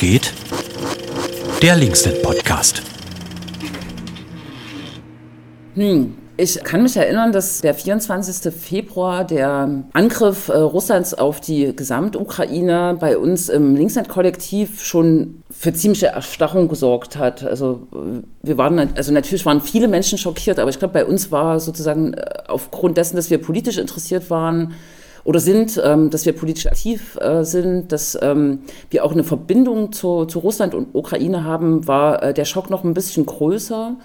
geht? Der Linksnet Podcast. Hm. Ich kann mich erinnern, dass der 24. Februar der Angriff äh, Russlands auf die Gesamtukraine bei uns im Linksnet-Kollektiv schon für ziemliche Erstarrung gesorgt hat. Also äh, wir waren, also natürlich waren viele Menschen schockiert, aber ich glaube, bei uns war sozusagen äh, aufgrund dessen, dass wir politisch interessiert waren, oder sind, ähm, dass wir politisch aktiv äh, sind, dass ähm, wir auch eine Verbindung zu, zu Russland und Ukraine haben, war äh, der Schock noch ein bisschen größer.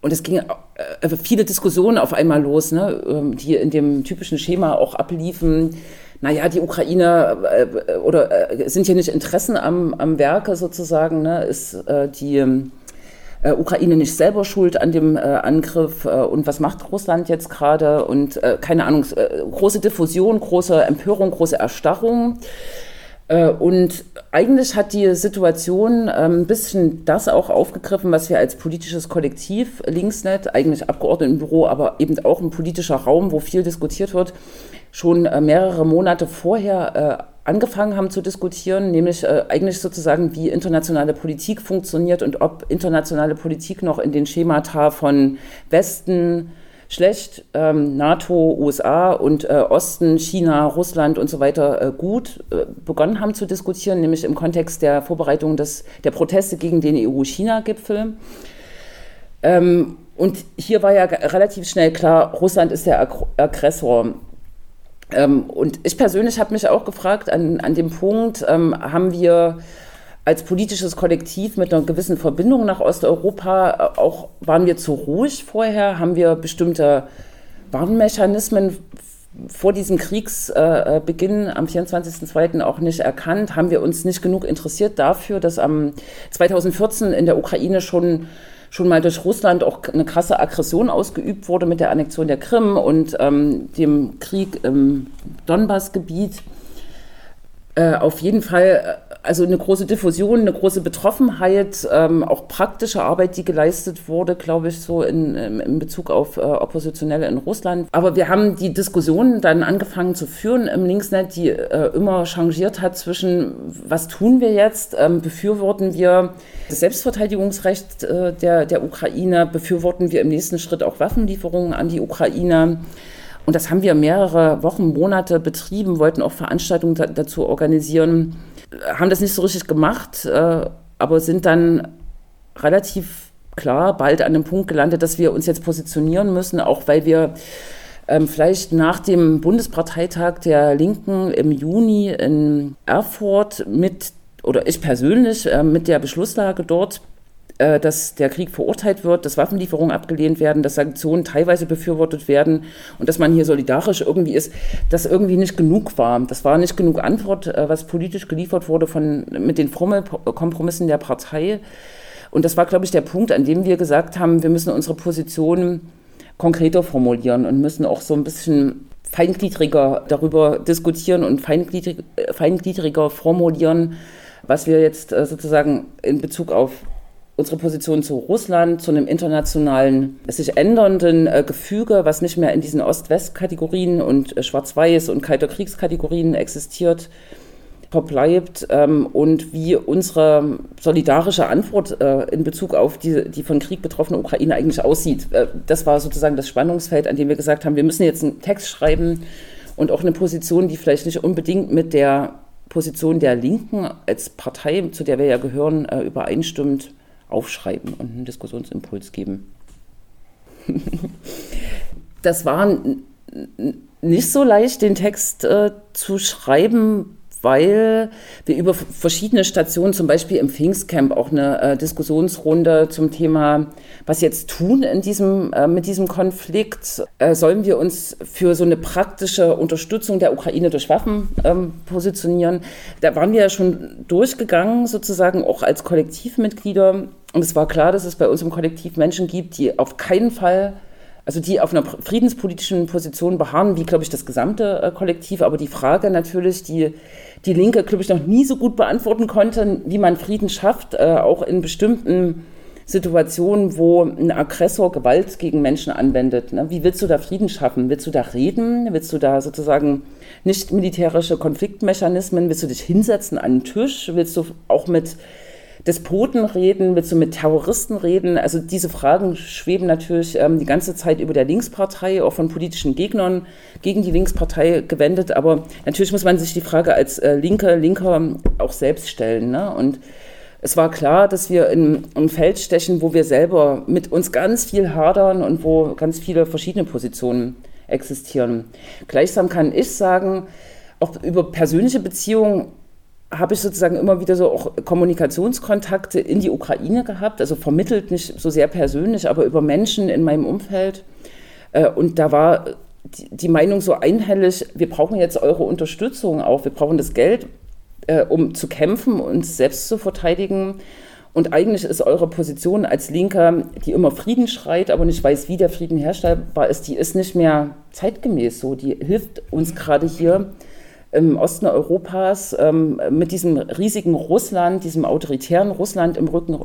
Und es gingen äh, viele Diskussionen auf einmal los, ne, ähm, die in dem typischen Schema auch abliefen. Naja, die Ukraine äh, oder äh, sind hier nicht Interessen am, am Werke sozusagen, ne, ist äh, die äh, Ukraine nicht selber schuld an dem äh, Angriff äh, und was macht Russland jetzt gerade und äh, keine Ahnung, äh, große Diffusion, große Empörung, große Erstarrung. Äh, und eigentlich hat die Situation ein bisschen das auch aufgegriffen, was wir als politisches Kollektiv Linksnet, eigentlich Abgeordnetenbüro, aber eben auch ein politischer Raum, wo viel diskutiert wird, schon mehrere Monate vorher angefangen haben zu diskutieren, nämlich äh, eigentlich sozusagen, wie internationale Politik funktioniert und ob internationale Politik noch in den Schemata von Westen schlecht, ähm, NATO, USA und äh, Osten, China, Russland und so weiter äh, gut äh, begonnen haben zu diskutieren, nämlich im Kontext der Vorbereitung des, der Proteste gegen den EU-China-Gipfel. Ähm, und hier war ja relativ schnell klar, Russland ist der Aggressor. Ähm, und ich persönlich habe mich auch gefragt, an, an dem Punkt, ähm, haben wir als politisches Kollektiv mit einer gewissen Verbindung nach Osteuropa äh, auch, waren wir zu ruhig vorher? Haben wir bestimmte Warnmechanismen vor diesem Kriegsbeginn äh, am 24.02. auch nicht erkannt? Haben wir uns nicht genug interessiert dafür, dass am 2014 in der Ukraine schon schon mal durch Russland auch eine krasse Aggression ausgeübt wurde mit der Annexion der Krim und ähm, dem Krieg im Donbassgebiet. Äh, auf jeden Fall äh, also eine große Diffusion, eine große Betroffenheit, ähm, auch praktische Arbeit, die geleistet wurde, glaube ich, so in, in Bezug auf äh, Oppositionelle in Russland. Aber wir haben die Diskussion dann angefangen zu führen im Linksnet, die äh, immer changiert hat zwischen, was tun wir jetzt? Ähm, befürworten wir das Selbstverteidigungsrecht äh, der, der Ukraine? Befürworten wir im nächsten Schritt auch Waffenlieferungen an die Ukraine? Und das haben wir mehrere Wochen, Monate betrieben, wollten auch Veranstaltungen dazu organisieren haben das nicht so richtig gemacht, äh, aber sind dann relativ klar bald an dem Punkt gelandet, dass wir uns jetzt positionieren müssen, auch weil wir ähm, vielleicht nach dem Bundesparteitag der Linken im Juni in Erfurt mit, oder ich persönlich, äh, mit der Beschlusslage dort äh, dass der Krieg verurteilt wird, dass Waffenlieferungen abgelehnt werden, dass Sanktionen teilweise befürwortet werden und dass man hier solidarisch irgendwie ist, das irgendwie nicht genug war. Das war nicht genug Antwort, äh, was politisch geliefert wurde von, mit den Formelkompromissen der Partei. Und das war, glaube ich, der Punkt, an dem wir gesagt haben, wir müssen unsere Position konkreter formulieren und müssen auch so ein bisschen feingliedriger darüber diskutieren und feingliedrig, äh, feingliedriger formulieren, was wir jetzt sozusagen in Bezug auf unsere Position zu Russland, zu einem internationalen, sich ändernden äh, Gefüge, was nicht mehr in diesen Ost-West-Kategorien und äh, Schwarz-Weiß- und Kalter Kriegskategorien existiert, verbleibt ähm, und wie unsere solidarische Antwort äh, in Bezug auf die, die von Krieg betroffene Ukraine eigentlich aussieht. Äh, das war sozusagen das Spannungsfeld, an dem wir gesagt haben, wir müssen jetzt einen Text schreiben und auch eine Position, die vielleicht nicht unbedingt mit der Position der Linken als Partei, zu der wir ja gehören, äh, übereinstimmt aufschreiben und einen Diskussionsimpuls geben. das war nicht so leicht, den Text äh, zu schreiben, weil wir über verschiedene Stationen, zum Beispiel im Pfingstcamp, auch eine äh, Diskussionsrunde zum Thema, was jetzt tun in diesem, äh, mit diesem Konflikt. Äh, sollen wir uns für so eine praktische Unterstützung der Ukraine durch Waffen ähm, positionieren? Da waren wir ja schon durchgegangen, sozusagen auch als Kollektivmitglieder. Und es war klar, dass es bei uns im Kollektiv Menschen gibt, die auf keinen Fall also die auf einer friedenspolitischen Position beharren, wie, glaube ich, das gesamte äh, Kollektiv. Aber die Frage natürlich, die die Linke, glaube ich, noch nie so gut beantworten konnte, wie man Frieden schafft, äh, auch in bestimmten Situationen, wo ein Aggressor Gewalt gegen Menschen anwendet. Ne? Wie willst du da Frieden schaffen? Willst du da reden? Willst du da sozusagen nicht militärische Konfliktmechanismen? Willst du dich hinsetzen an den Tisch? Willst du auch mit Despoten reden? Willst du mit Terroristen reden? Also diese Fragen schweben natürlich ähm, die ganze Zeit über der Linkspartei, auch von politischen Gegnern gegen die Linkspartei gewendet. Aber natürlich muss man sich die Frage als äh, Linke, Linker auch selbst stellen. Ne? Und es war klar, dass wir in ein Feld stechen, wo wir selber mit uns ganz viel hadern und wo ganz viele verschiedene Positionen existieren. Gleichsam kann ich sagen, auch über persönliche Beziehungen habe ich sozusagen immer wieder so auch Kommunikationskontakte in die Ukraine gehabt, also vermittelt nicht so sehr persönlich, aber über Menschen in meinem Umfeld. Äh, und da war die Meinung so einhellig, wir brauchen jetzt eure Unterstützung auch, wir brauchen das Geld, äh, um zu kämpfen, uns selbst zu verteidigen. Und eigentlich ist eure Position als Linker, die immer Frieden schreit, aber nicht weiß, wie der Frieden herstellbar ist, die ist nicht mehr zeitgemäß so. Die hilft uns gerade hier im Osten Europas ähm, mit diesem riesigen Russland, diesem autoritären Russland im Rücken,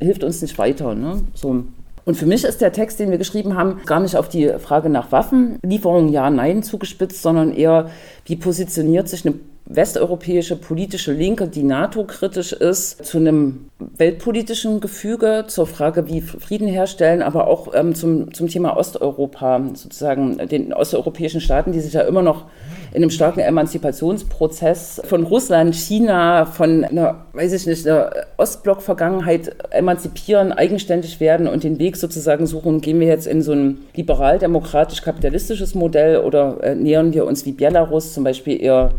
hilft uns nicht weiter. Ne? So. Und für mich ist der Text, den wir geschrieben haben, gar nicht auf die Frage nach Waffenlieferungen ja, nein zugespitzt, sondern eher, wie positioniert sich eine westeuropäische politische Linke, die NATO-kritisch ist, zu einem weltpolitischen Gefüge, zur Frage, wie Frieden herstellen, aber auch ähm, zum, zum Thema Osteuropa, sozusagen den osteuropäischen Staaten, die sich ja immer noch in einem starken Emanzipationsprozess von Russland, China, von einer, weiß ich nicht, einer Ostblock-Vergangenheit emanzipieren, eigenständig werden und den Weg sozusagen suchen, gehen wir jetzt in so ein liberal-demokratisch-kapitalistisches Modell oder äh, nähern wir uns wie Belarus zum Beispiel eher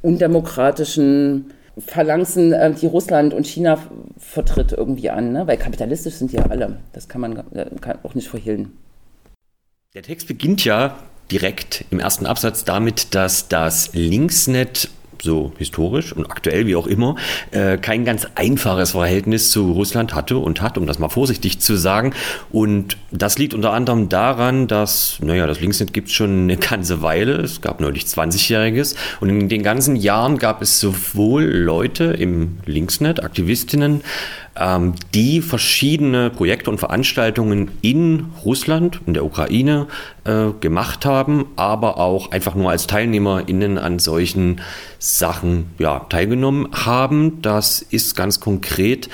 undemokratischen Phalanxen, äh, die Russland und China vertritt, irgendwie an. Ne? Weil kapitalistisch sind die ja alle. Das kann man äh, kann auch nicht verhehlen. Der Text beginnt ja direkt im ersten Absatz damit, dass das Linksnet so historisch und aktuell wie auch immer, äh, kein ganz einfaches Verhältnis zu Russland hatte und hat, um das mal vorsichtig zu sagen. Und das liegt unter anderem daran, dass, naja, das Linksnet gibt es schon eine ganze Weile. Es gab neulich 20-Jähriges. Und in den ganzen Jahren gab es sowohl Leute im Linksnet, Aktivistinnen, ähm, die verschiedene Projekte und Veranstaltungen in Russland und der Ukraine äh, gemacht haben, aber auch einfach nur als TeilnehmerInnen an solchen Sachen ja, teilgenommen haben. Das ist ganz konkret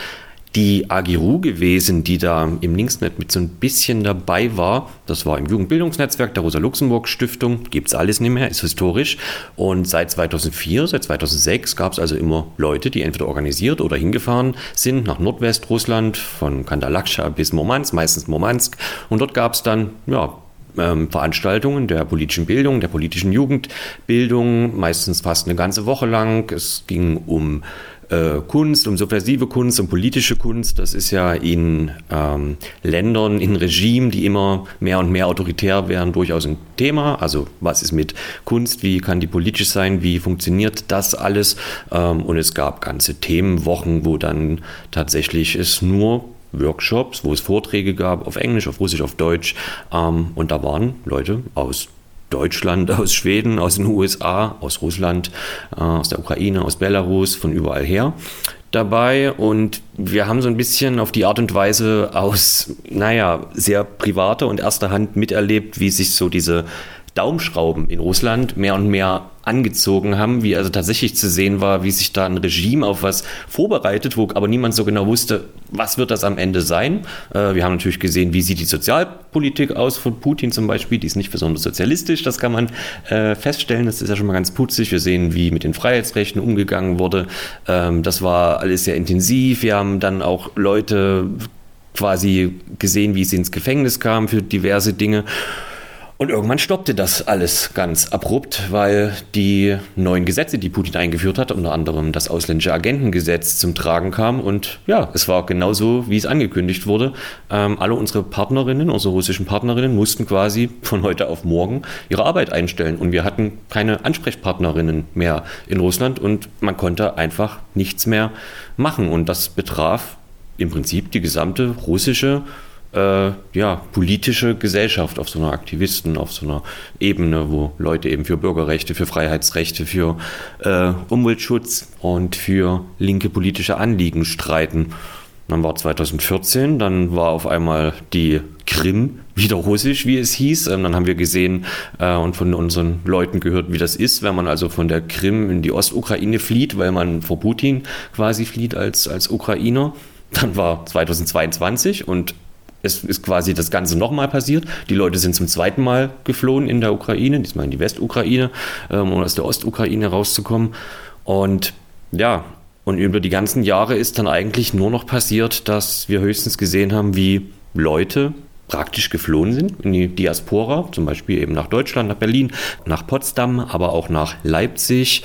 die Agiru gewesen, die da im Linksnet mit so ein bisschen dabei war. Das war im Jugendbildungsnetzwerk der Rosa-Luxemburg-Stiftung. Gibt es alles nicht mehr, ist historisch. Und seit 2004, seit 2006 gab es also immer Leute, die entweder organisiert oder hingefahren sind nach Nordwestrussland, von Kandalakscha bis Murmansk, meistens Murmansk. Und dort gab es dann, ja, ähm, Veranstaltungen der politischen Bildung, der politischen Jugendbildung, meistens fast eine ganze Woche lang. Es ging um äh, Kunst, um subversive Kunst, um politische Kunst. Das ist ja in ähm, Ländern, in Regimen, die immer mehr und mehr autoritär werden, durchaus ein Thema. Also was ist mit Kunst, wie kann die politisch sein, wie funktioniert das alles? Ähm, und es gab ganze Themenwochen, wo dann tatsächlich es nur Workshops, wo es Vorträge gab auf Englisch, auf Russisch, auf Deutsch. Ähm, und da waren Leute aus Deutschland, aus Schweden, aus den USA, aus Russland, äh, aus der Ukraine, aus Belarus, von überall her dabei. Und wir haben so ein bisschen auf die Art und Weise aus, naja, sehr privater und erster Hand miterlebt, wie sich so diese Daumenschrauben in Russland mehr und mehr angezogen haben, wie also tatsächlich zu sehen war, wie sich da ein Regime auf was vorbereitet, wo aber niemand so genau wusste, was wird das am Ende sein. Äh, wir haben natürlich gesehen, wie sieht die Sozialpolitik aus von Putin zum Beispiel, die ist nicht besonders sozialistisch, das kann man äh, feststellen, das ist ja schon mal ganz putzig. Wir sehen, wie mit den Freiheitsrechten umgegangen wurde. Ähm, das war alles sehr intensiv. Wir haben dann auch Leute quasi gesehen, wie sie ins Gefängnis kamen für diverse Dinge. Und irgendwann stoppte das alles ganz abrupt, weil die neuen Gesetze, die Putin eingeführt hat, unter anderem das ausländische Agentengesetz zum Tragen kam. Und ja, es war genauso, wie es angekündigt wurde. Ähm, alle unsere Partnerinnen, unsere russischen Partnerinnen, mussten quasi von heute auf morgen ihre Arbeit einstellen. Und wir hatten keine Ansprechpartnerinnen mehr in Russland und man konnte einfach nichts mehr machen. Und das betraf im Prinzip die gesamte russische äh, ja, politische Gesellschaft auf so einer Aktivisten, auf so einer Ebene, wo Leute eben für Bürgerrechte, für Freiheitsrechte, für äh, Umweltschutz und für linke politische Anliegen streiten. Dann war 2014, dann war auf einmal die Krim wieder russisch, wie es hieß. Ähm, dann haben wir gesehen äh, und von unseren Leuten gehört, wie das ist, wenn man also von der Krim in die Ostukraine flieht, weil man vor Putin quasi flieht als, als Ukrainer. Dann war 2022 und es ist quasi das Ganze nochmal passiert. Die Leute sind zum zweiten Mal geflohen in der Ukraine, diesmal in die Westukraine, ähm, um aus der Ostukraine rauszukommen. Und ja, und über die ganzen Jahre ist dann eigentlich nur noch passiert, dass wir höchstens gesehen haben, wie Leute praktisch geflohen sind in die Diaspora, zum Beispiel eben nach Deutschland, nach Berlin, nach Potsdam, aber auch nach Leipzig.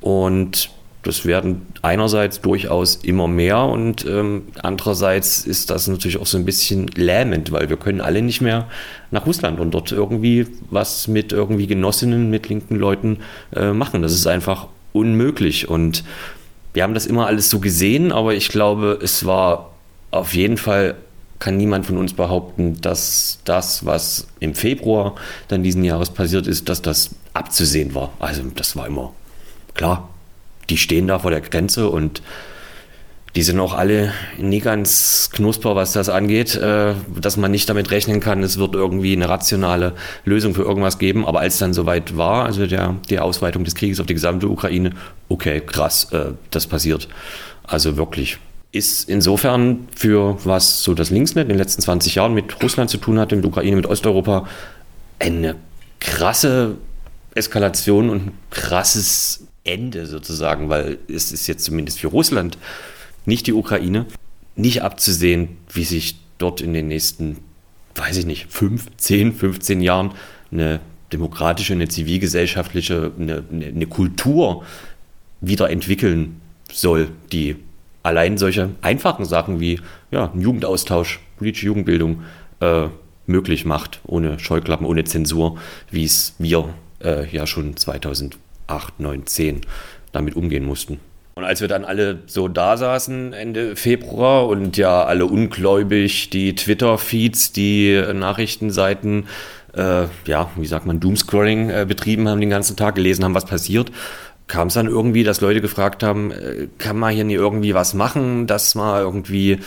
Und das werden einerseits durchaus immer mehr und ähm, andererseits ist das natürlich auch so ein bisschen lähmend, weil wir können alle nicht mehr nach Russland und dort irgendwie was mit irgendwie Genossinnen, mit linken Leuten äh, machen. Das ist einfach unmöglich und wir haben das immer alles so gesehen, aber ich glaube, es war auf jeden Fall kann niemand von uns behaupten, dass das, was im Februar dann diesen Jahres passiert ist, dass das abzusehen war. Also das war immer klar die stehen da vor der Grenze und die sind auch alle nie ganz knusper, was das angeht, äh, dass man nicht damit rechnen kann, es wird irgendwie eine rationale Lösung für irgendwas geben. Aber als dann soweit war, also der, die Ausweitung des Krieges auf die gesamte Ukraine, okay, krass, äh, das passiert. Also wirklich. Ist insofern für was so das Linksnet in den letzten 20 Jahren mit Russland zu tun hatte, mit Ukraine, mit Osteuropa, eine krasse Eskalation und ein krasses Ende sozusagen, weil es ist jetzt zumindest für Russland, nicht die Ukraine, nicht abzusehen, wie sich dort in den nächsten, weiß ich nicht, 5, 10, 15 Jahren eine demokratische, eine zivilgesellschaftliche, eine, eine Kultur wieder entwickeln soll, die allein solche einfachen Sachen wie ja, Jugendaustausch, politische Jugendbildung äh, möglich macht, ohne Scheuklappen, ohne Zensur, wie es wir äh, ja schon 2000 8, 9, 10 damit umgehen mussten. Und als wir dann alle so da saßen Ende Februar und ja alle ungläubig die Twitter-Feeds, die Nachrichtenseiten, äh, ja, wie sagt man, Doomscrolling äh, betrieben haben den ganzen Tag, gelesen haben, was passiert, kam es dann irgendwie, dass Leute gefragt haben, äh, kann man hier nie irgendwie was machen, dass man irgendwie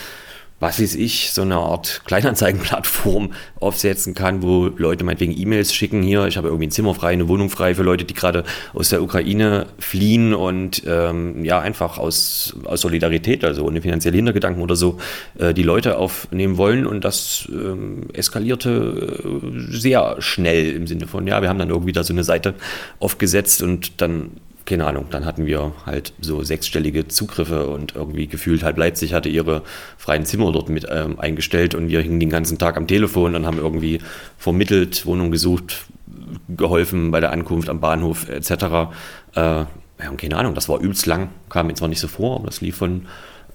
was weiß ich, so eine Art Kleinanzeigenplattform aufsetzen kann, wo Leute meinetwegen E-Mails schicken hier, ich habe irgendwie ein Zimmer frei, eine Wohnung frei für Leute, die gerade aus der Ukraine fliehen und ähm, ja, einfach aus, aus Solidarität, also ohne finanzielle Hintergedanken oder so, äh, die Leute aufnehmen wollen und das ähm, eskalierte äh, sehr schnell im Sinne von, ja, wir haben dann irgendwie da so eine Seite aufgesetzt und dann keine Ahnung, dann hatten wir halt so sechsstellige Zugriffe und irgendwie gefühlt halb Leipzig hatte ihre freien Zimmer dort mit ähm, eingestellt und wir hingen den ganzen Tag am Telefon und haben irgendwie vermittelt, Wohnung gesucht, geholfen bei der Ankunft am Bahnhof etc. Äh, ja, keine Ahnung, das war übelst lang, kam mir zwar nicht so vor, aber das lief von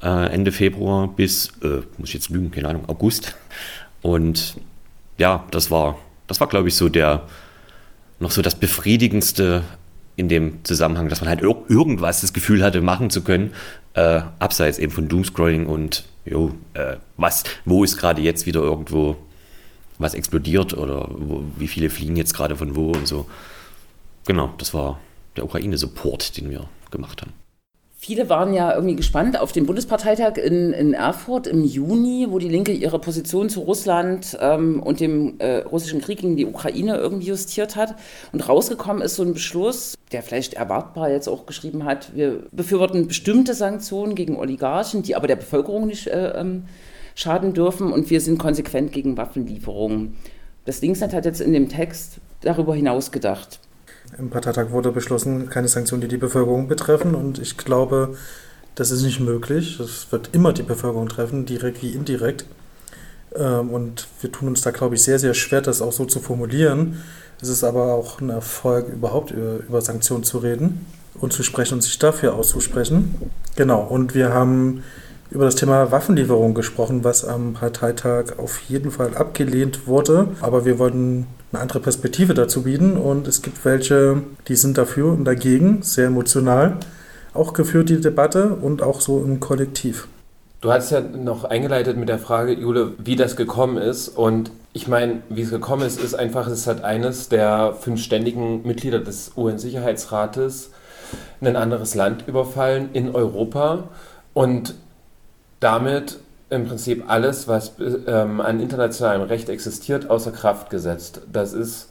äh, Ende Februar bis, äh, muss ich jetzt lügen, keine Ahnung, August. Und ja, das war, das war glaube ich so der, noch so das befriedigendste in dem Zusammenhang, dass man halt ir irgendwas das Gefühl hatte, machen zu können, äh, abseits eben von Doomscrolling und jo, äh, was, wo ist gerade jetzt wieder irgendwo was explodiert oder wo, wie viele fliegen jetzt gerade von wo und so. Genau, das war der Ukraine-Support, den wir gemacht haben. Viele waren ja irgendwie gespannt auf den Bundesparteitag in, in Erfurt im Juni, wo die Linke ihre Position zu Russland ähm, und dem äh, russischen Krieg gegen die Ukraine irgendwie justiert hat. Und rausgekommen ist so ein Beschluss, der vielleicht erwartbar jetzt auch geschrieben hat, wir befürworten bestimmte Sanktionen gegen Oligarchen, die aber der Bevölkerung nicht äh, ähm, schaden dürfen und wir sind konsequent gegen Waffenlieferungen. Das Linksnet hat jetzt in dem Text darüber hinaus gedacht. Im Parteitag wurde beschlossen, keine Sanktionen, die die Bevölkerung betreffen. Und ich glaube, das ist nicht möglich. Das wird immer die Bevölkerung treffen, direkt wie indirekt. Ähm, und wir tun uns da, glaube ich, sehr, sehr schwer, das auch so zu formulieren. Es ist aber auch ein Erfolg, überhaupt über Sanktionen zu reden und zu sprechen und sich dafür auszusprechen. Genau, und wir haben über das Thema Waffenlieferung gesprochen, was am Parteitag auf jeden Fall abgelehnt wurde. Aber wir wollten eine andere Perspektive dazu bieten und es gibt welche, die sind dafür und dagegen, sehr emotional. Auch geführt die Debatte und auch so im Kollektiv. Du hast ja noch eingeleitet mit der Frage, Jule, wie das gekommen ist. Und ich meine, wie es gekommen ist, ist einfach, es hat eines der fünf ständigen Mitglieder des UN-Sicherheitsrates ein anderes Land überfallen in Europa. Und damit im Prinzip alles, was ähm, an internationalem Recht existiert, außer Kraft gesetzt. Das ist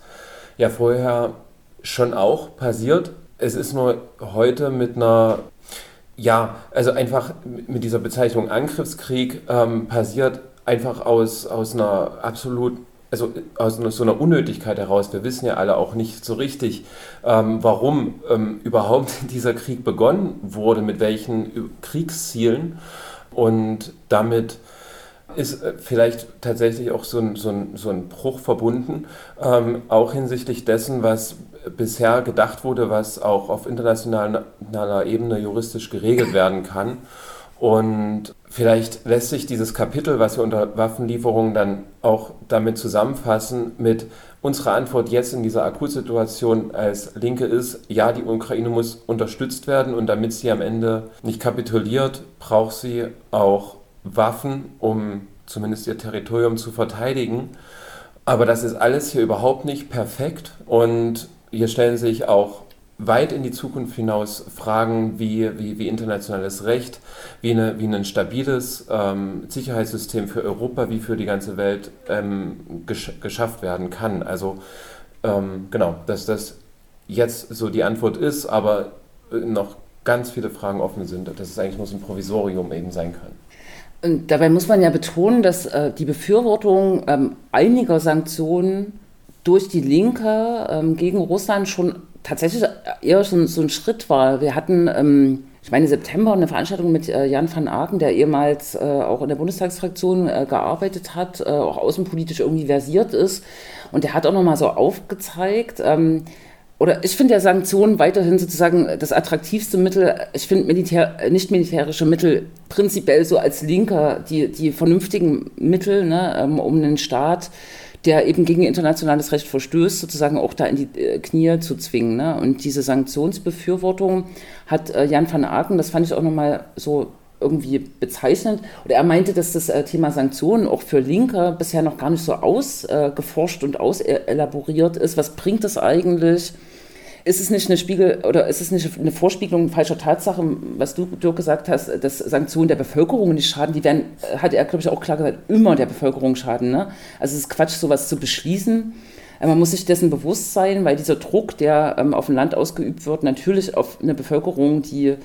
ja vorher schon auch passiert. Es ist nur heute mit einer, ja, also einfach mit dieser Bezeichnung Angriffskrieg ähm, passiert einfach aus, aus einer absolut also aus so einer Unnötigkeit heraus, wir wissen ja alle auch nicht so richtig, ähm, warum ähm, überhaupt dieser Krieg begonnen wurde, mit welchen Kriegszielen. Und damit ist äh, vielleicht tatsächlich auch so ein, so ein, so ein Bruch verbunden, ähm, auch hinsichtlich dessen, was bisher gedacht wurde, was auch auf internationaler Ebene juristisch geregelt werden kann. Und vielleicht lässt sich dieses Kapitel, was wir unter Waffenlieferungen dann auch damit zusammenfassen, mit unserer Antwort jetzt in dieser Akutsituation als Linke ist, ja, die Ukraine muss unterstützt werden und damit sie am Ende nicht kapituliert, braucht sie auch Waffen, um zumindest ihr Territorium zu verteidigen. Aber das ist alles hier überhaupt nicht perfekt und hier stellen sich auch weit in die Zukunft hinaus Fragen wie, wie, wie internationales Recht, wie, eine, wie ein stabiles ähm, Sicherheitssystem für Europa, wie für die ganze Welt ähm, gesch geschafft werden kann. Also ähm, genau, dass das jetzt so die Antwort ist, aber noch ganz viele Fragen offen sind, dass es eigentlich nur so ein Provisorium eben sein kann. Und dabei muss man ja betonen, dass äh, die Befürwortung ähm, einiger Sanktionen durch die Linke ähm, gegen Russland schon tatsächlich eher so, so ein Schritt war. Wir hatten, ähm, ich meine, September eine Veranstaltung mit äh, Jan van Aken, der ehemals äh, auch in der Bundestagsfraktion äh, gearbeitet hat, äh, auch außenpolitisch irgendwie versiert ist. Und der hat auch nochmal so aufgezeigt, ähm, oder ich finde ja Sanktionen weiterhin sozusagen das attraktivste Mittel. Ich finde Militär, nicht militärische Mittel prinzipiell so als Linker die, die vernünftigen Mittel, ne, ähm, um einen Staat der eben gegen internationales Recht verstößt, sozusagen auch da in die äh, Knie zu zwingen. Ne? Und diese Sanktionsbefürwortung hat äh, Jan van Aken, das fand ich auch nochmal so irgendwie bezeichnend. Oder er meinte, dass das äh, Thema Sanktionen auch für Linke bisher noch gar nicht so ausgeforscht und auselaboriert ist. Was bringt das eigentlich? Ist es nicht eine Spiegel oder ist es nicht eine Vorspiegelung falscher Tatsachen, was du, Dirk, gesagt hast, dass Sanktionen der Bevölkerung nicht schaden? Die werden, hat er, glaube ich, auch klar gesagt, immer der Bevölkerung schaden. Ne? Also es ist Quatsch, sowas zu beschließen. Äh, man muss sich dessen bewusst sein, weil dieser Druck, der ähm, auf ein Land ausgeübt wird, natürlich auf eine Bevölkerung, die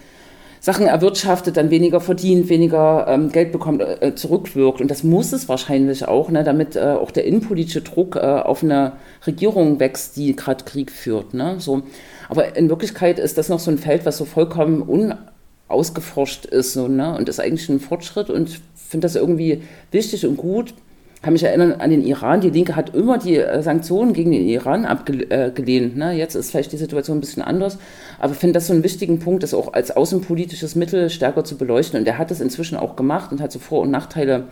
Sachen erwirtschaftet, dann weniger verdient, weniger ähm, Geld bekommt, äh, zurückwirkt. Und das muss es wahrscheinlich auch, ne, damit äh, auch der innenpolitische Druck äh, auf eine Regierung wächst, die gerade Krieg führt. Ne, so. Aber in Wirklichkeit ist das noch so ein Feld, was so vollkommen unausgeforscht ist so, ne, und ist eigentlich ein Fortschritt und finde das irgendwie wichtig und gut kann mich erinnern an den Iran. Die Linke hat immer die äh, Sanktionen gegen den Iran abgelehnt. Ne? Jetzt ist vielleicht die Situation ein bisschen anders. Aber ich finde das so einen wichtigen Punkt, das auch als außenpolitisches Mittel stärker zu beleuchten. Und er hat es inzwischen auch gemacht und hat so Vor- und Nachteile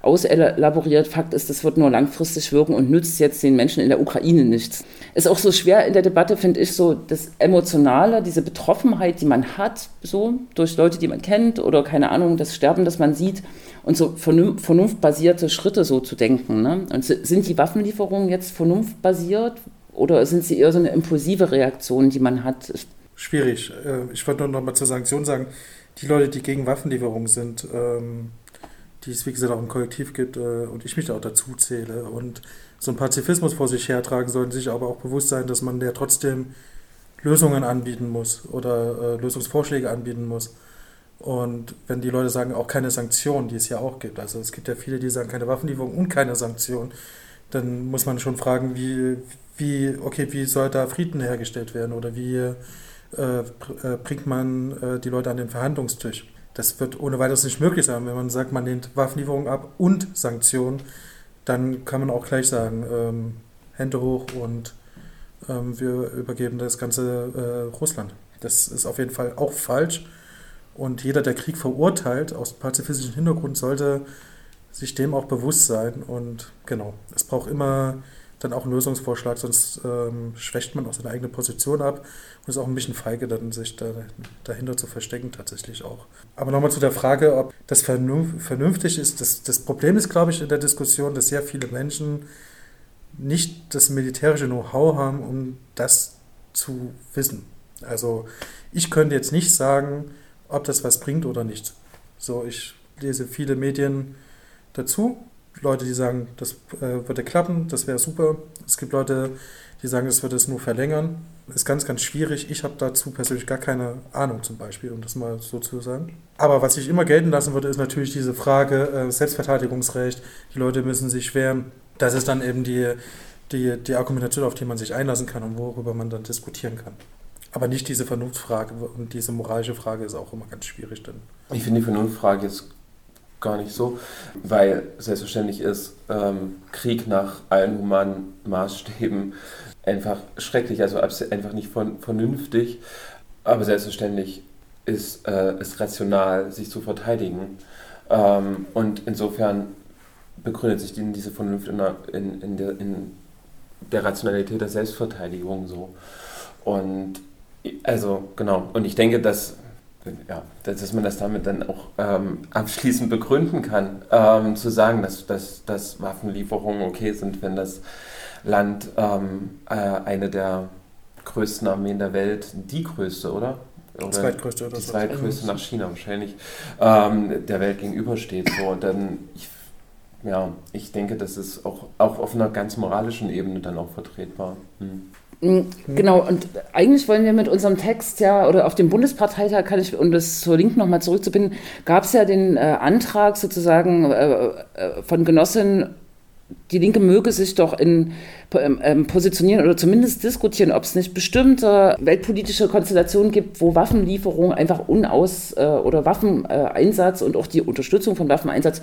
auselaboriert. Fakt ist, das wird nur langfristig wirken und nützt jetzt den Menschen in der Ukraine nichts. Ist auch so schwer in der Debatte, finde ich, so das Emotionale, diese Betroffenheit, die man hat, so durch Leute, die man kennt oder keine Ahnung, das Sterben, das man sieht und so vernunftbasierte Schritte so zu denken. Ne? Und sind die Waffenlieferungen jetzt vernunftbasiert oder sind sie eher so eine impulsive Reaktion, die man hat? Schwierig. Äh, ich wollte nur noch mal zur Sanktion sagen, die Leute, die gegen Waffenlieferungen sind, ähm, die es wie gesagt auch im Kollektiv gibt äh, und ich mich da auch dazu zähle und so einen Pazifismus vor sich hertragen, sollten sich aber auch bewusst sein, dass man ja trotzdem Lösungen anbieten muss oder äh, Lösungsvorschläge anbieten muss. Und wenn die Leute sagen, auch keine Sanktionen, die es ja auch gibt, also es gibt ja viele, die sagen, keine Waffenlieferung und keine Sanktionen, dann muss man schon fragen, wie, wie, okay, wie soll da Frieden hergestellt werden oder wie äh, äh bringt man äh, die Leute an den Verhandlungstisch? Das wird ohne weiteres nicht möglich sein. Wenn man sagt, man lehnt Waffenlieferungen ab und Sanktionen, dann kann man auch gleich sagen, ähm, Hände hoch und ähm, wir übergeben das Ganze äh, Russland. Das ist auf jeden Fall auch falsch. Und jeder, der Krieg verurteilt, aus pazifistischem Hintergrund, sollte sich dem auch bewusst sein. Und genau, es braucht immer dann auch einen Lösungsvorschlag, sonst ähm, schwächt man auch seine eigene Position ab und ist auch ein bisschen feige, dann sich da, dahinter zu verstecken tatsächlich auch. Aber nochmal zu der Frage, ob das vernünftig ist. Das, das Problem ist, glaube ich, in der Diskussion, dass sehr viele Menschen nicht das militärische Know-how haben, um das zu wissen. Also ich könnte jetzt nicht sagen, ob das was bringt oder nicht. So, ich lese viele Medien dazu. Leute, die sagen, das äh, würde klappen, das wäre super. Es gibt Leute, die sagen, das würde es nur verlängern. Ist ganz, ganz schwierig. Ich habe dazu persönlich gar keine Ahnung zum Beispiel, um das mal so zu sagen. Aber was ich immer gelten lassen würde, ist natürlich diese Frage äh, Selbstverteidigungsrecht. Die Leute müssen sich wehren. Das ist dann eben die, die, die Argumentation, auf die man sich einlassen kann und worüber man dann diskutieren kann. Aber nicht diese Vernunftfrage und diese moralische Frage ist auch immer ganz schwierig dann. Ich finde die Vernunftfrage jetzt gar nicht so, weil selbstverständlich ist ähm, Krieg nach allen humanen Maßstäben einfach schrecklich, also einfach nicht von, vernünftig, aber selbstverständlich ist es äh, rational, sich zu verteidigen. Ähm, und insofern begründet sich diese Vernunft in der, in, in, der, in der Rationalität der Selbstverteidigung so. Und also genau, und ich denke, dass, ja, dass man das damit dann auch ähm, abschließend begründen kann, ähm, zu sagen, dass, dass, dass Waffenlieferungen okay sind, wenn das Land ähm, äh, eine der größten Armeen der Welt, die größte, oder? oder zweitgrößte oder Die zweitgrößte nach China wahrscheinlich, ähm, der Welt gegenübersteht. So. Und dann, ich, ja, ich denke, das ist auch, auch auf einer ganz moralischen Ebene dann auch vertretbar. Hm. Mm, genau, und eigentlich wollen wir mit unserem Text ja, oder auf dem Bundesparteitag kann ich, um das zur Linken nochmal zurückzubinden, gab es ja den äh, Antrag sozusagen äh, äh, von Genossinnen, die Linke möge sich doch in ähm, ähm, positionieren oder zumindest diskutieren, ob es nicht bestimmte weltpolitische Konstellationen gibt, wo Waffenlieferung einfach unaus äh, oder Waffeneinsatz und auch die Unterstützung von Waffeneinsatz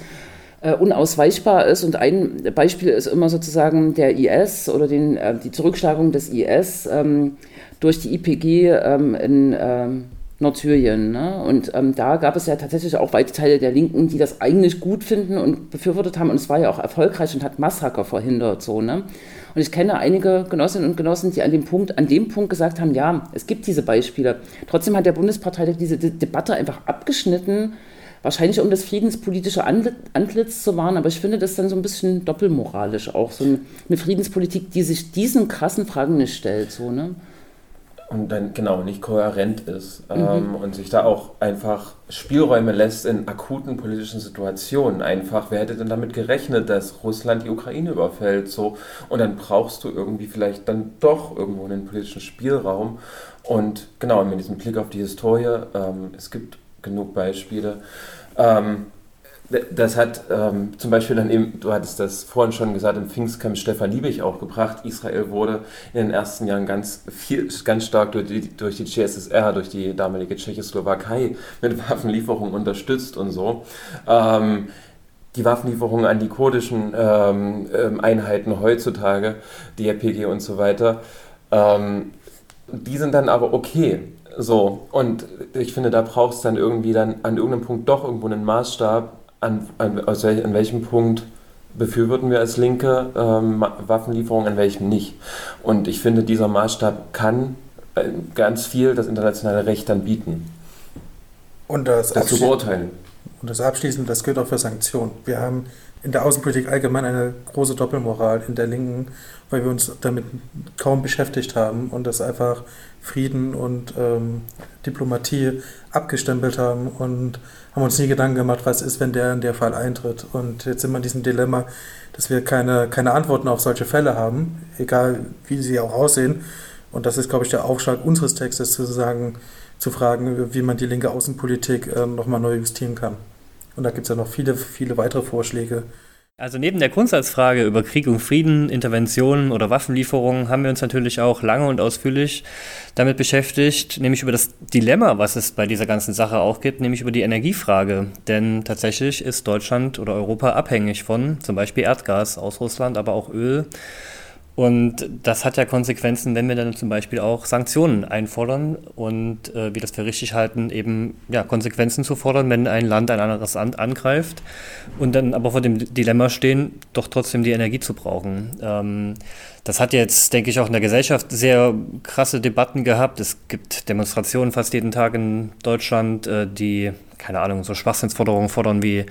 unausweichbar ist. Und ein Beispiel ist immer sozusagen der IS oder den, äh, die Zurückschlagung des IS ähm, durch die IPG ähm, in ähm, Nordsyrien. Ne? Und ähm, da gab es ja tatsächlich auch weite Teile der Linken, die das eigentlich gut finden und befürwortet haben. Und es war ja auch erfolgreich und hat Massaker verhindert. So, ne? Und ich kenne einige Genossinnen und Genossen, die an dem Punkt, an dem Punkt gesagt haben, ja, es gibt diese Beispiele. Trotzdem hat der Bundesparteitag diese De Debatte einfach abgeschnitten wahrscheinlich um das friedenspolitische Antlitz zu wahren, aber ich finde das dann so ein bisschen doppelmoralisch auch, so eine Friedenspolitik, die sich diesen krassen Fragen nicht stellt, so, ne? Und dann genau nicht kohärent ist mhm. ähm, und sich da auch einfach Spielräume lässt in akuten politischen Situationen. Einfach, wer hätte denn damit gerechnet, dass Russland die Ukraine überfällt? So, und dann brauchst du irgendwie vielleicht dann doch irgendwo einen politischen Spielraum. Und genau, mit diesem Blick auf die Historie, ähm, es gibt genug Beispiele, ähm, das hat ähm, zum Beispiel dann eben, du hattest das vorhin schon gesagt, im Pfingstcamp Stefan Liebig auch gebracht. Israel wurde in den ersten Jahren ganz, viel, ganz stark durch die, durch die CSSR, durch die damalige Tschechoslowakei mit Waffenlieferungen unterstützt und so. Ähm, die Waffenlieferungen an die kurdischen ähm, ähm Einheiten heutzutage, die RPG und so weiter, ähm, die sind dann aber okay. So, und ich finde, da braucht es dann irgendwie dann an irgendeinem Punkt doch irgendwo einen Maßstab, an, an, also an welchem Punkt befürworten wir als Linke ähm, Waffenlieferungen, an welchem nicht. Und ich finde, dieser Maßstab kann äh, ganz viel das internationale Recht dann bieten. Und das, das zu beurteilen. Und das abschließend, das gilt auch für Sanktionen. Wir haben in der Außenpolitik allgemein eine große Doppelmoral in der Linken, weil wir uns damit kaum beschäftigt haben und das einfach Frieden und ähm, Diplomatie abgestempelt haben und haben uns nie Gedanken gemacht, was ist, wenn der in der Fall eintritt. Und jetzt sind wir in diesem Dilemma, dass wir keine, keine Antworten auf solche Fälle haben, egal wie sie auch aussehen. Und das ist, glaube ich, der Aufschlag unseres Textes, zu zu fragen, wie man die linke Außenpolitik äh, nochmal neu justieren kann. Und da gibt es ja noch viele, viele weitere Vorschläge. Also neben der Grundsatzfrage über Krieg und Frieden, Interventionen oder Waffenlieferungen haben wir uns natürlich auch lange und ausführlich damit beschäftigt, nämlich über das Dilemma, was es bei dieser ganzen Sache auch gibt, nämlich über die Energiefrage. Denn tatsächlich ist Deutschland oder Europa abhängig von zum Beispiel Erdgas aus Russland, aber auch Öl und das hat ja Konsequenzen, wenn wir dann zum Beispiel auch Sanktionen einfordern und äh, wir das für richtig halten, eben ja, Konsequenzen zu fordern, wenn ein Land ein anderes Land angreift und dann aber vor dem Dilemma stehen, doch trotzdem die Energie zu brauchen. Ähm, das hat jetzt, denke ich, auch in der Gesellschaft sehr krasse Debatten gehabt. Es gibt Demonstrationen fast jeden Tag in Deutschland, äh, die keine Ahnung, so Schwachsinnsforderungen fordern wie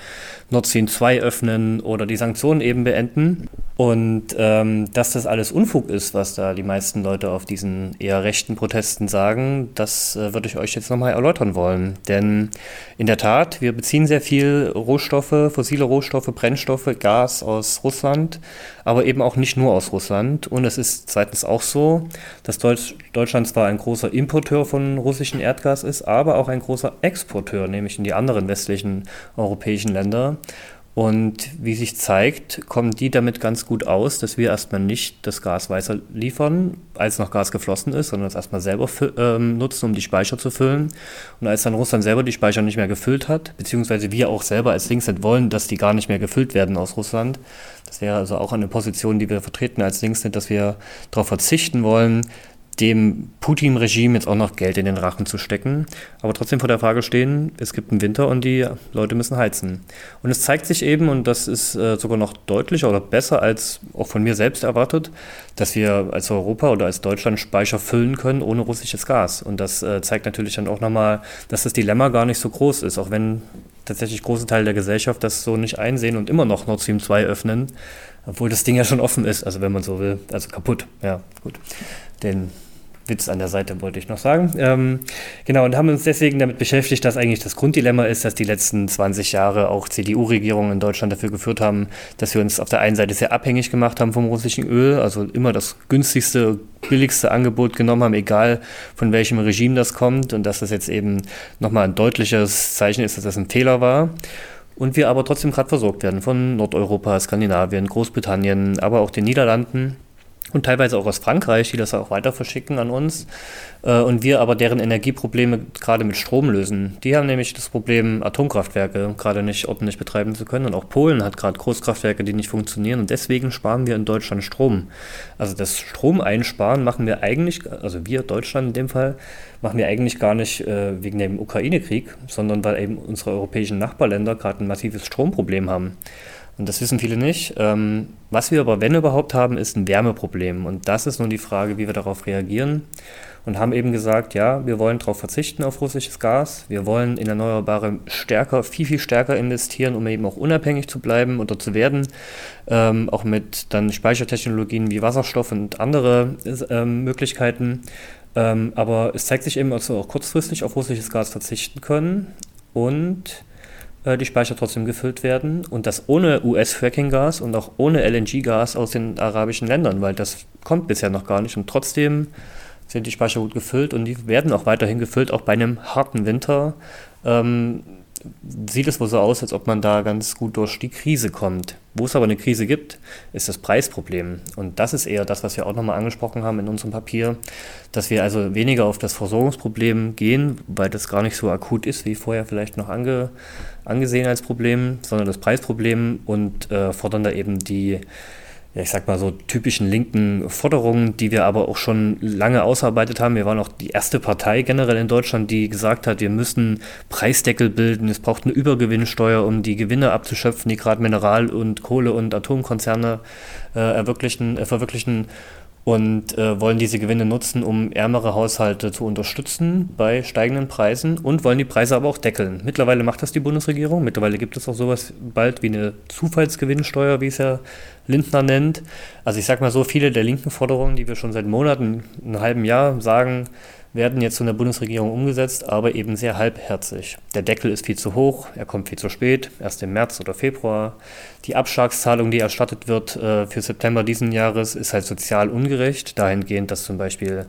Nord Stream 2 öffnen oder die Sanktionen eben beenden. Und ähm, dass das alles Unfug ist, was da die meisten Leute auf diesen eher rechten Protesten sagen, das äh, würde ich euch jetzt nochmal erläutern wollen. Denn in der Tat, wir beziehen sehr viel Rohstoffe, fossile Rohstoffe, Brennstoffe, Gas aus Russland, aber eben auch nicht nur aus Russland. Und es ist zweitens auch so, dass Deutsch, Deutschland zwar ein großer Importeur von russischem Erdgas ist, aber auch ein großer Exporteur, nämlich in die anderen westlichen europäischen Länder. Und wie sich zeigt, kommen die damit ganz gut aus, dass wir erstmal nicht das Gas weiter liefern, als noch Gas geflossen ist, sondern es erstmal selber ähm, nutzen, um die Speicher zu füllen. Und als dann Russland selber die Speicher nicht mehr gefüllt hat, beziehungsweise wir auch selber als Linksnet wollen, dass die gar nicht mehr gefüllt werden aus Russland, das wäre also auch eine Position, die wir vertreten als Linksnet, dass wir darauf verzichten wollen, dem Putin-Regime jetzt auch noch Geld in den Rachen zu stecken, aber trotzdem vor der Frage stehen, es gibt einen Winter und die Leute müssen heizen. Und es zeigt sich eben, und das ist äh, sogar noch deutlicher oder besser als auch von mir selbst erwartet, dass wir als Europa oder als Deutschland Speicher füllen können ohne russisches Gas. Und das äh, zeigt natürlich dann auch nochmal, dass das Dilemma gar nicht so groß ist, auch wenn tatsächlich große Teile der Gesellschaft das so nicht einsehen und immer noch Nord Stream 2 öffnen, obwohl das Ding ja schon offen ist, also wenn man so will, also kaputt, ja, gut. Den Witz an der Seite wollte ich noch sagen. Ähm, genau, und haben uns deswegen damit beschäftigt, dass eigentlich das Grunddilemma ist, dass die letzten 20 Jahre auch CDU-Regierungen in Deutschland dafür geführt haben, dass wir uns auf der einen Seite sehr abhängig gemacht haben vom russischen Öl, also immer das günstigste, billigste Angebot genommen haben, egal von welchem Regime das kommt, und dass das jetzt eben nochmal ein deutliches Zeichen ist, dass das ein Fehler war. Und wir aber trotzdem gerade versorgt werden von Nordeuropa, Skandinavien, Großbritannien, aber auch den Niederlanden und teilweise auch aus Frankreich, die das auch weiter verschicken an uns. Äh, und wir aber deren Energieprobleme gerade mit Strom lösen. Die haben nämlich das Problem, Atomkraftwerke gerade nicht ordentlich betreiben zu können. Und auch Polen hat gerade Großkraftwerke, die nicht funktionieren. Und deswegen sparen wir in Deutschland Strom. Also das Stromeinsparen machen wir eigentlich, also wir Deutschland in dem Fall, machen wir eigentlich gar nicht äh, wegen dem Ukraine-Krieg, sondern weil eben unsere europäischen Nachbarländer gerade ein massives Stromproblem haben. Und das wissen viele nicht. Ähm, was wir aber, wenn überhaupt haben, ist ein Wärmeproblem. Und das ist nun die Frage, wie wir darauf reagieren. Und haben eben gesagt, ja, wir wollen darauf verzichten auf russisches Gas. Wir wollen in Erneuerbare stärker, viel, viel stärker investieren, um eben auch unabhängig zu bleiben oder zu werden. Ähm, auch mit dann Speichertechnologien wie Wasserstoff und andere ähm, Möglichkeiten. Ähm, aber es zeigt sich eben, dass wir auch kurzfristig auf russisches Gas verzichten können. Und äh, die Speicher trotzdem gefüllt werden und das ohne US-Fracking-Gas und auch ohne LNG-Gas aus den arabischen Ländern, weil das kommt bisher noch gar nicht und trotzdem sind die Speicher gut gefüllt und die werden auch weiterhin gefüllt, auch bei einem harten Winter. Ähm, sieht es wohl so aus, als ob man da ganz gut durch die Krise kommt. Wo es aber eine Krise gibt, ist das Preisproblem. Und das ist eher das, was wir auch nochmal angesprochen haben in unserem Papier, dass wir also weniger auf das Versorgungsproblem gehen, weil das gar nicht so akut ist, wie vorher vielleicht noch ange, angesehen als Problem, sondern das Preisproblem und äh, fordern da eben die ja, ich sag mal so typischen linken Forderungen, die wir aber auch schon lange ausarbeitet haben. Wir waren auch die erste Partei generell in Deutschland, die gesagt hat, wir müssen Preisdeckel bilden, es braucht eine Übergewinnsteuer, um die Gewinne abzuschöpfen, die gerade Mineral- und Kohle- und Atomkonzerne äh, äh, verwirklichen und äh, wollen diese Gewinne nutzen, um ärmere Haushalte zu unterstützen bei steigenden Preisen und wollen die Preise aber auch deckeln. Mittlerweile macht das die Bundesregierung. Mittlerweile gibt es auch sowas bald wie eine Zufallsgewinnsteuer, wie es ja Lindner nennt. Also ich sage mal so, viele der linken Forderungen, die wir schon seit Monaten, einem halben Jahr sagen, werden jetzt von der Bundesregierung umgesetzt, aber eben sehr halbherzig. Der Deckel ist viel zu hoch, er kommt viel zu spät, erst im März oder Februar. Die Abschlagszahlung, die erstattet wird äh, für September diesen Jahres, ist halt sozial ungerecht, dahingehend, dass zum Beispiel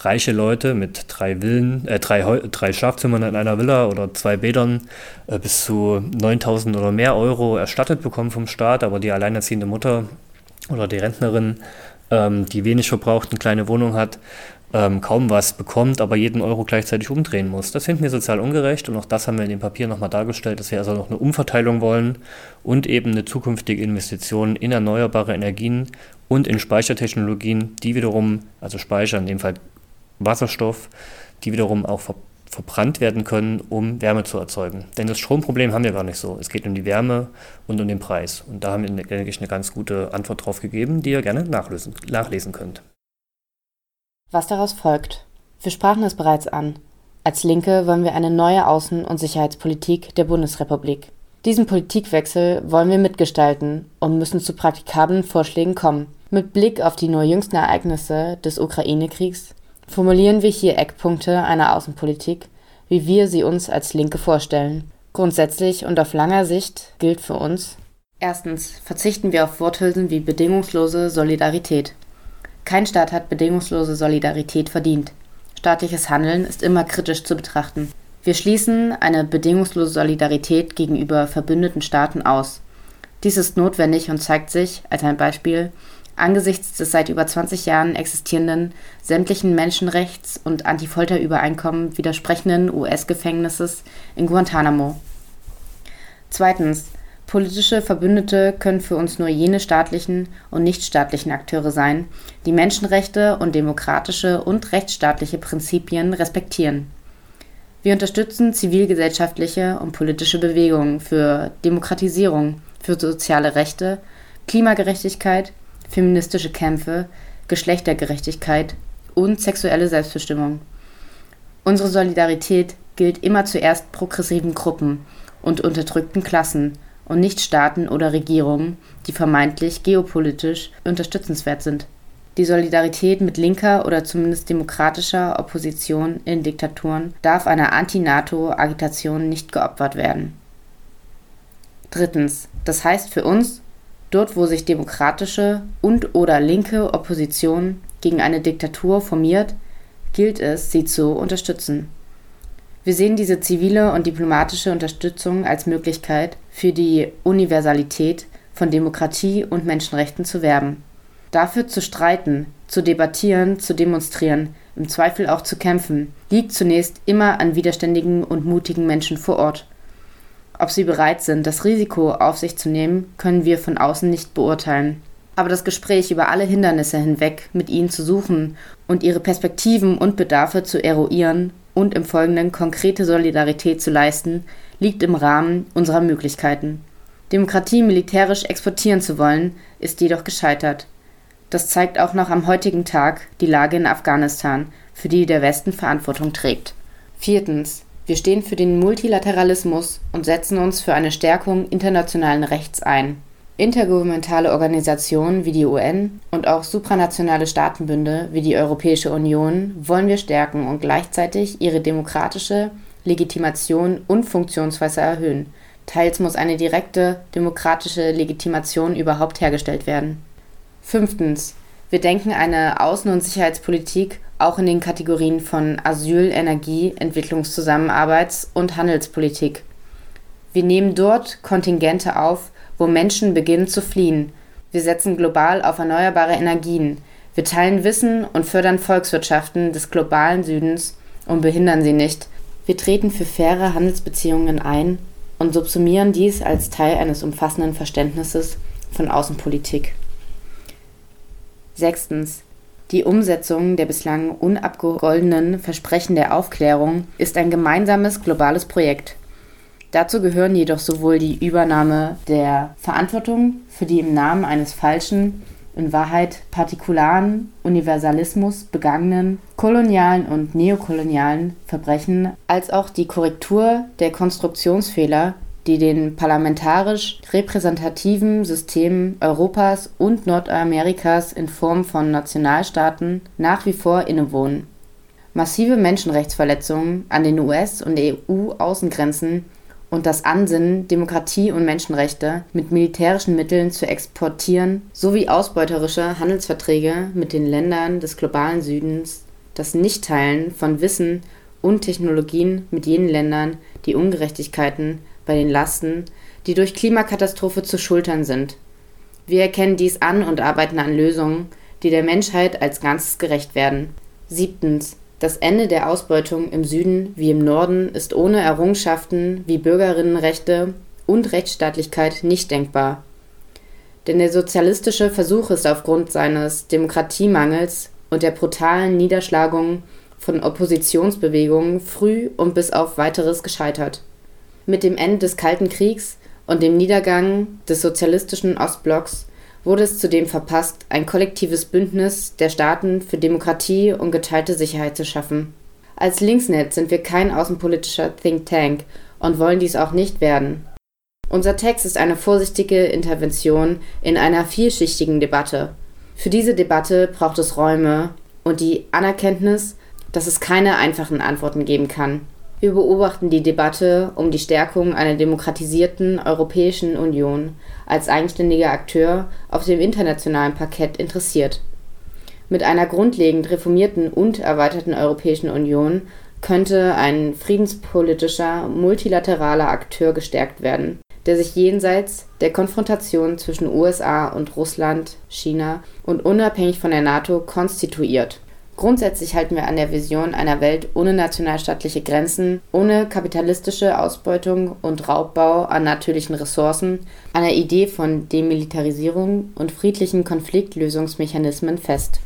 reiche Leute mit drei Villen, äh, drei, drei Schlafzimmern in einer Villa oder zwei Bädern äh, bis zu 9000 oder mehr Euro erstattet bekommen vom Staat, aber die alleinerziehende Mutter oder die Rentnerin, ähm, die wenig verbraucht, eine kleine Wohnung hat, ähm, kaum was bekommt, aber jeden Euro gleichzeitig umdrehen muss. Das finden wir sozial ungerecht und auch das haben wir in dem Papier nochmal dargestellt, dass wir also noch eine Umverteilung wollen und eben eine zukünftige Investition in erneuerbare Energien und in Speichertechnologien, die wiederum, also Speicher, in dem Fall Wasserstoff, die wiederum auch ver verbrannt werden können, um Wärme zu erzeugen. Denn das Stromproblem haben wir gar nicht so. Es geht um die Wärme und um den Preis. Und da haben wir, denke ich, eine ganz gute Antwort drauf gegeben, die ihr gerne nachlesen, nachlesen könnt. Was daraus folgt. Wir sprachen es bereits an. Als Linke wollen wir eine neue Außen- und Sicherheitspolitik der Bundesrepublik. Diesen Politikwechsel wollen wir mitgestalten und müssen zu praktikablen Vorschlägen kommen. Mit Blick auf die nur jüngsten Ereignisse des Ukraine-Kriegs formulieren wir hier Eckpunkte einer Außenpolitik, wie wir sie uns als Linke vorstellen. Grundsätzlich und auf langer Sicht gilt für uns Erstens verzichten wir auf Worthülsen wie bedingungslose Solidarität. Kein Staat hat bedingungslose Solidarität verdient. Staatliches Handeln ist immer kritisch zu betrachten. Wir schließen eine bedingungslose Solidarität gegenüber verbündeten Staaten aus. Dies ist notwendig und zeigt sich, als ein Beispiel, angesichts des seit über 20 Jahren existierenden sämtlichen Menschenrechts- und Antifolterübereinkommen widersprechenden US-Gefängnisses in Guantanamo. Zweitens Politische Verbündete können für uns nur jene staatlichen und nichtstaatlichen Akteure sein, die Menschenrechte und demokratische und rechtsstaatliche Prinzipien respektieren. Wir unterstützen zivilgesellschaftliche und politische Bewegungen für Demokratisierung, für soziale Rechte, Klimagerechtigkeit, feministische Kämpfe, Geschlechtergerechtigkeit und sexuelle Selbstbestimmung. Unsere Solidarität gilt immer zuerst progressiven Gruppen und unterdrückten Klassen und nicht Staaten oder Regierungen, die vermeintlich geopolitisch unterstützenswert sind. Die Solidarität mit linker oder zumindest demokratischer Opposition in Diktaturen darf einer Anti-NATO-Agitation nicht geopfert werden. Drittens. Das heißt für uns, dort wo sich demokratische und/oder linke Opposition gegen eine Diktatur formiert, gilt es, sie zu unterstützen. Wir sehen diese zivile und diplomatische Unterstützung als Möglichkeit, für die Universalität von Demokratie und Menschenrechten zu werben. Dafür zu streiten, zu debattieren, zu demonstrieren, im Zweifel auch zu kämpfen, liegt zunächst immer an widerständigen und mutigen Menschen vor Ort. Ob sie bereit sind, das Risiko auf sich zu nehmen, können wir von außen nicht beurteilen. Aber das Gespräch über alle Hindernisse hinweg mit ihnen zu suchen und ihre Perspektiven und Bedarfe zu eruieren und im Folgenden konkrete Solidarität zu leisten, liegt im Rahmen unserer Möglichkeiten. Demokratie militärisch exportieren zu wollen, ist jedoch gescheitert. Das zeigt auch noch am heutigen Tag die Lage in Afghanistan, für die der Westen Verantwortung trägt. Viertens. Wir stehen für den Multilateralismus und setzen uns für eine Stärkung internationalen Rechts ein. Intergouvernementale Organisationen wie die UN und auch supranationale Staatenbünde wie die Europäische Union wollen wir stärken und gleichzeitig ihre demokratische Legitimation und Funktionsweise erhöhen. Teils muss eine direkte demokratische Legitimation überhaupt hergestellt werden. Fünftens. Wir denken eine Außen- und Sicherheitspolitik auch in den Kategorien von Asyl, Energie, Entwicklungszusammenarbeits- und Handelspolitik. Wir nehmen dort Kontingente auf, wo Menschen beginnen zu fliehen. Wir setzen global auf erneuerbare Energien. Wir teilen Wissen und fördern Volkswirtschaften des globalen Südens und behindern sie nicht. Wir treten für faire Handelsbeziehungen ein und subsumieren dies als Teil eines umfassenden Verständnisses von Außenpolitik. Sechstens. Die Umsetzung der bislang unabgegoltenen Versprechen der Aufklärung ist ein gemeinsames globales Projekt. Dazu gehören jedoch sowohl die Übernahme der Verantwortung für die im Namen eines falschen, in Wahrheit partikularen Universalismus begangenen kolonialen und neokolonialen Verbrechen als auch die Korrektur der Konstruktionsfehler, die den parlamentarisch repräsentativen Systemen Europas und Nordamerikas in Form von Nationalstaaten nach wie vor innewohnen. Massive Menschenrechtsverletzungen an den US- und EU-Außengrenzen und das Ansinnen, Demokratie und Menschenrechte mit militärischen Mitteln zu exportieren, sowie ausbeuterische Handelsverträge mit den Ländern des globalen Südens, das Nichtteilen von Wissen und Technologien mit jenen Ländern, die Ungerechtigkeiten bei den Lasten, die durch Klimakatastrophe zu schultern sind. Wir erkennen dies an und arbeiten an Lösungen, die der Menschheit als Ganzes gerecht werden. Siebtens. Das Ende der Ausbeutung im Süden wie im Norden ist ohne Errungenschaften wie Bürgerinnenrechte und Rechtsstaatlichkeit nicht denkbar. Denn der sozialistische Versuch ist aufgrund seines Demokratiemangels und der brutalen Niederschlagung von Oppositionsbewegungen früh und bis auf weiteres gescheitert. Mit dem Ende des Kalten Kriegs und dem Niedergang des sozialistischen Ostblocks wurde es zudem verpasst, ein kollektives Bündnis der Staaten für Demokratie und geteilte Sicherheit zu schaffen. Als Linksnet sind wir kein außenpolitischer Think Tank und wollen dies auch nicht werden Unser Text ist eine vorsichtige Intervention in einer vielschichtigen Debatte. Für diese Debatte braucht es Räume und die Anerkenntnis, dass es keine einfachen Antworten geben kann. Wir beobachten die Debatte um die Stärkung einer demokratisierten Europäischen Union als eigenständiger Akteur auf dem internationalen Parkett interessiert. Mit einer grundlegend reformierten und erweiterten Europäischen Union könnte ein friedenspolitischer, multilateraler Akteur gestärkt werden, der sich jenseits der Konfrontation zwischen USA und Russland, China und unabhängig von der NATO konstituiert. Grundsätzlich halten wir an der Vision einer Welt ohne nationalstaatliche Grenzen, ohne kapitalistische Ausbeutung und Raubbau an natürlichen Ressourcen, der Idee von Demilitarisierung und friedlichen Konfliktlösungsmechanismen fest